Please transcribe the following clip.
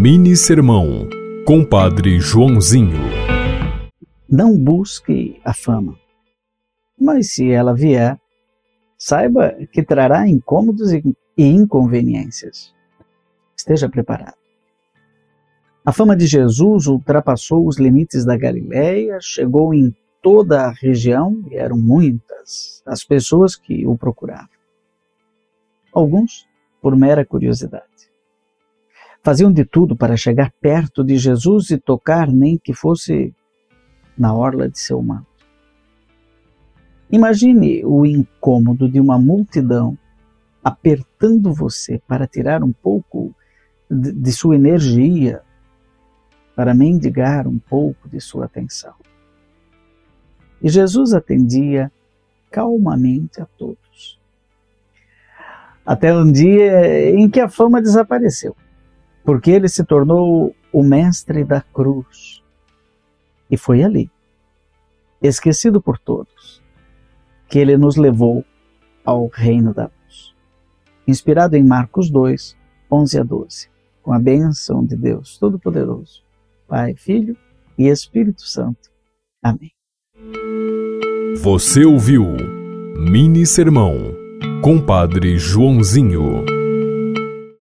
Mini Sermão, Compadre Joãozinho. Não busque a fama, mas se ela vier, saiba que trará incômodos e inconveniências. Esteja preparado. A fama de Jesus ultrapassou os limites da Galiléia, chegou em toda a região e eram muitas as pessoas que o procuravam. Alguns por mera curiosidade. Faziam de tudo para chegar perto de Jesus e tocar, nem que fosse na orla de seu manto. Imagine o incômodo de uma multidão apertando você para tirar um pouco de, de sua energia, para mendigar um pouco de sua atenção. E Jesus atendia calmamente a todos. Até um dia em que a fama desapareceu porque ele se tornou o mestre da cruz. E foi ali, esquecido por todos, que ele nos levou ao reino da luz. Inspirado em Marcos 2, 11 a 12, com a bênção de Deus Todo-Poderoso, Pai, Filho e Espírito Santo. Amém. Você ouviu Mini Sermão, Compadre Joãozinho.